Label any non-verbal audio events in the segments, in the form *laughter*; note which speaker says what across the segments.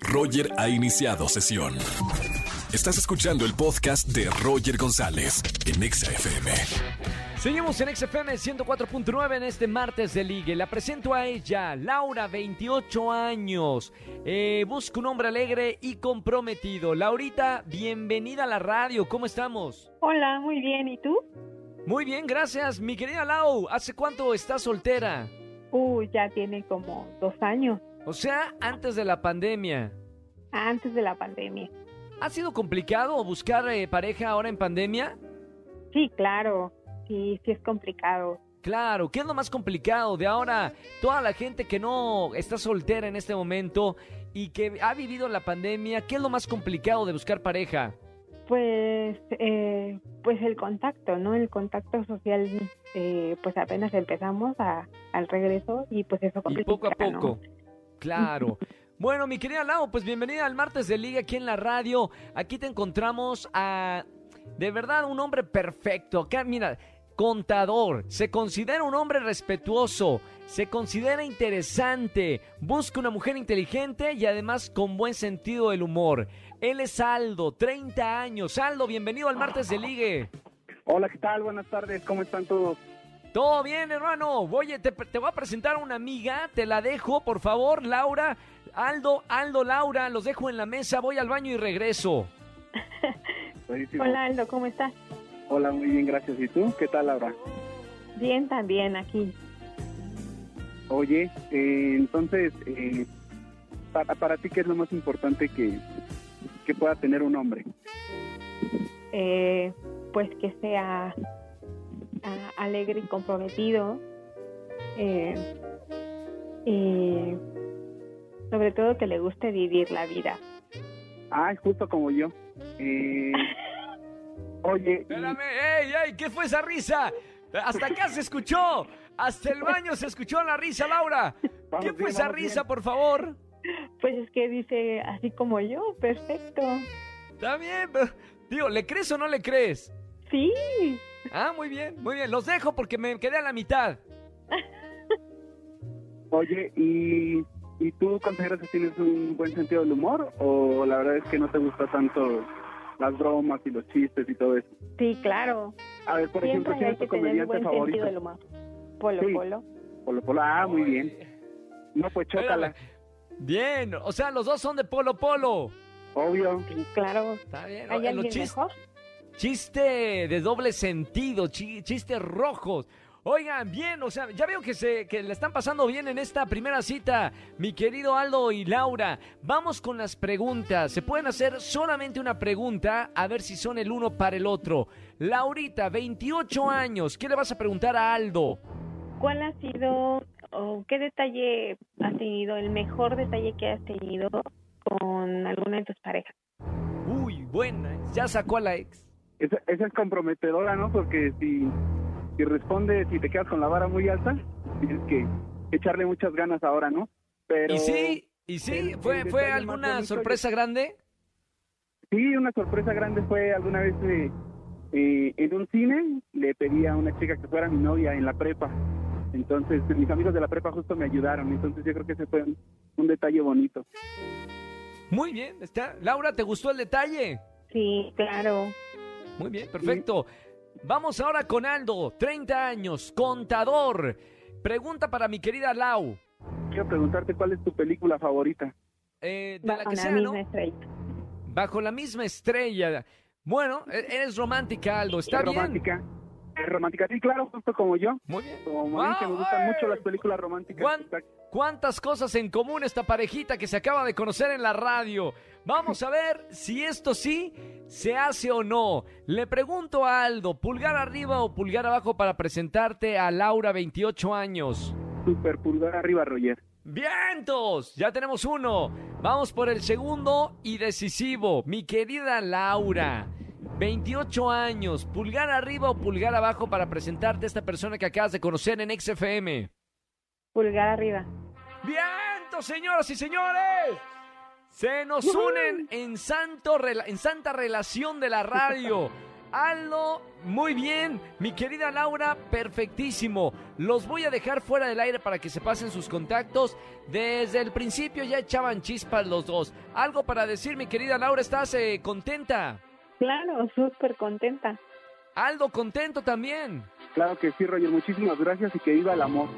Speaker 1: Roger ha iniciado sesión. Estás escuchando el podcast de Roger González en Exa FM.
Speaker 2: Seguimos en XFM 104.9 en este martes de ligue. La presento a ella, Laura, 28 años. Eh, busca un hombre alegre y comprometido. Laurita, bienvenida a la radio. ¿Cómo estamos?
Speaker 3: Hola, muy bien. ¿Y tú?
Speaker 2: Muy bien, gracias. Mi querida Lau, ¿hace cuánto estás soltera?
Speaker 3: Uh, ya tiene como dos años.
Speaker 2: O sea, antes de la pandemia.
Speaker 3: Antes de la pandemia.
Speaker 2: ¿Ha sido complicado buscar eh, pareja ahora en pandemia?
Speaker 3: Sí, claro. Sí, sí es complicado.
Speaker 2: Claro, ¿qué es lo más complicado de ahora? Toda la gente que no está soltera en este momento y que ha vivido la pandemia, ¿qué es lo más complicado de buscar pareja?
Speaker 3: Pues, eh, pues el contacto, ¿no? El contacto social, eh, pues apenas empezamos a, al regreso y pues eso
Speaker 2: Y
Speaker 3: complica,
Speaker 2: poco a
Speaker 3: ¿no?
Speaker 2: Claro. Bueno, mi querida Lau, pues bienvenida al martes de Liga aquí en la radio. Aquí te encontramos a, de verdad, un hombre perfecto. Acá, mira, contador, se considera un hombre respetuoso, se considera interesante, busca una mujer inteligente y además con buen sentido del humor. Él es Aldo, 30 años. Aldo, bienvenido al martes de Ligue.
Speaker 4: Hola, ¿qué tal? Buenas tardes, ¿cómo están todos?
Speaker 2: Todo bien, hermano. Oye, te, te voy a presentar a una amiga. Te la dejo, por favor, Laura. Aldo, Aldo, Laura, los dejo en la mesa. Voy al baño y regreso. *laughs*
Speaker 4: Buenísimo.
Speaker 3: Hola Aldo, ¿cómo estás?
Speaker 4: Hola, muy bien, gracias. ¿Y tú? ¿Qué tal, Laura?
Speaker 3: Bien también aquí.
Speaker 4: Oye, eh, entonces, eh, para, para ti, ¿qué es lo más importante que, que pueda tener un hombre?
Speaker 3: Eh, pues que sea ah, alegre y comprometido. Eh, y sobre todo que le guste vivir la vida.
Speaker 4: Ah, justo como yo. Eh, oye, y-
Speaker 2: Espérame, ey, ey, ¿qué fue esa risa? Hasta acá se escuchó. Hasta el baño se escuchó la risa, Laura.
Speaker 4: Vamos
Speaker 2: ¿Qué fue
Speaker 4: bien,
Speaker 2: esa
Speaker 4: vamos
Speaker 2: risa,
Speaker 4: bien.
Speaker 2: por favor?
Speaker 3: Pues es que dice así como yo, perfecto.
Speaker 2: Está bien, pero, digo, ¿le crees o no le crees?
Speaker 3: Sí,
Speaker 2: Ah, muy bien, muy bien. Los dejo porque me quedé a la mitad.
Speaker 4: oye, ¿y, ¿y tú consideras que tienes un buen sentido del humor? ¿O la verdad es que no te gusta tanto las bromas y los chistes y todo eso?
Speaker 3: sí, claro.
Speaker 4: A ver, por ejemplo, ¿quién es tu comediante
Speaker 3: buen
Speaker 4: favorito?
Speaker 3: sentido del humor. Polo,
Speaker 4: Sí.
Speaker 3: polo.
Speaker 4: Polo Polo. Ah, muy bien. No, pues chócala.
Speaker 2: Bien, o sea, los dos son de Polo Polo.
Speaker 4: Obvio.
Speaker 3: Sí, claro.
Speaker 2: Está bien.
Speaker 3: ¿Hay
Speaker 2: los
Speaker 3: alguien
Speaker 2: chis-
Speaker 3: mejor?
Speaker 2: Chiste de doble sentido, chi- chistes rojos. Oigan, bien, o sea, ya veo que se que le están pasando bien en esta primera cita, mi querido Aldo y Laura. Vamos con las preguntas. Se pueden hacer solamente una pregunta, a ver si son el uno para el otro. Laurita, 28 años, ¿qué le vas a preguntar a Aldo?
Speaker 3: ¿Cuál ha sido o qué detalle has tenido, el mejor detalle que has tenido con alguna de tus parejas?
Speaker 2: Uy, buena, ya sacó a la ex.
Speaker 4: Esa, esa es comprometedora, ¿no? Porque si, si respondes y te quedas con la vara muy alta, tienes que echarle muchas ganas ahora, ¿no? Pero
Speaker 2: ¿Y sí? ¿Y sí?
Speaker 4: el-
Speaker 2: ¿Fue,
Speaker 4: el
Speaker 2: fue alguna
Speaker 4: bonito
Speaker 2: sorpresa grande?
Speaker 4: sí, una sorpresa grande fue alguna vez eh, eh, en un cine, le pedí a una chica que fuera mi novia en la prepa. Entonces, mis amigos de la prepa justo me ayudaron. Entonces, yo creo que ese fue un, un detalle bonito.
Speaker 2: Muy bien, está. Laura, ¿te gustó el detalle?
Speaker 3: Sí, claro.
Speaker 2: Muy bien, perfecto. Vamos ahora con Aldo, 30 años, contador. Pregunta para mi querida Lau.
Speaker 4: Quiero preguntarte cuál es tu película favorita.
Speaker 2: Eh, de la
Speaker 3: Bajo
Speaker 2: que
Speaker 3: la
Speaker 2: sea,
Speaker 3: misma
Speaker 2: ¿no?
Speaker 3: estrella.
Speaker 2: Bajo la misma estrella. Bueno, e- eres romántica, Aldo, está
Speaker 4: ¿Es
Speaker 2: bien.
Speaker 4: romántica? ¿Es romántica? Sí, claro, justo como yo.
Speaker 2: Muy bien.
Speaker 4: Como a mí que me
Speaker 2: ¡Ah,
Speaker 4: gustan mucho las películas románticas.
Speaker 2: ¿Cuántas cosas en común esta parejita que se acaba de conocer en la radio? Vamos a ver si esto sí se hace o no. Le pregunto a Aldo, pulgar arriba o pulgar abajo para presentarte a Laura, 28 años.
Speaker 4: Super pulgar arriba, Roger.
Speaker 2: ¡Vientos! Ya tenemos uno. Vamos por el segundo y decisivo. Mi querida Laura, 28 años, pulgar arriba o pulgar abajo para presentarte a esta persona que acabas de conocer en XFM.
Speaker 3: Pulgar arriba.
Speaker 2: ¡Vientos, señoras y señores! Se nos unen en, santo, en santa relación de la radio. *laughs* Aldo, muy bien. Mi querida Laura, perfectísimo. Los voy a dejar fuera del aire para que se pasen sus contactos. Desde el principio ya echaban chispas los dos. Algo para decir, mi querida Laura, ¿estás eh, contenta?
Speaker 3: Claro, súper contenta.
Speaker 2: Aldo, contento también.
Speaker 4: Claro que sí, Roger. Muchísimas gracias y que viva el amor.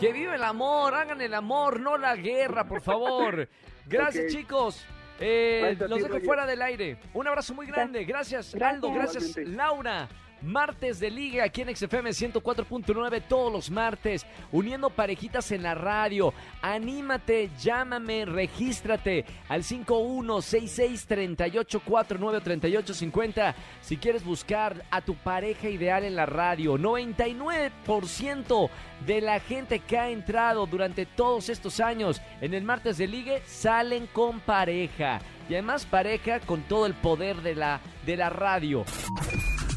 Speaker 2: Que vive el amor, hagan el amor, no la guerra, por favor. *laughs* Gracias, chicos. Eh, los
Speaker 4: ti,
Speaker 2: dejo
Speaker 4: Roger.
Speaker 2: fuera del aire. Un abrazo muy grande. Gracias, Aldo. Gracias,
Speaker 4: Igualmente.
Speaker 2: Laura. Martes de Liga aquí en XFM 104.9 todos los martes, uniendo parejitas en la radio. Anímate, llámame, regístrate al 516638493850 si quieres buscar a tu pareja ideal en la radio. 99% de la gente que ha entrado durante todos estos años en el Martes de Ligue salen con pareja. Y además pareja con todo el poder de la, de la radio.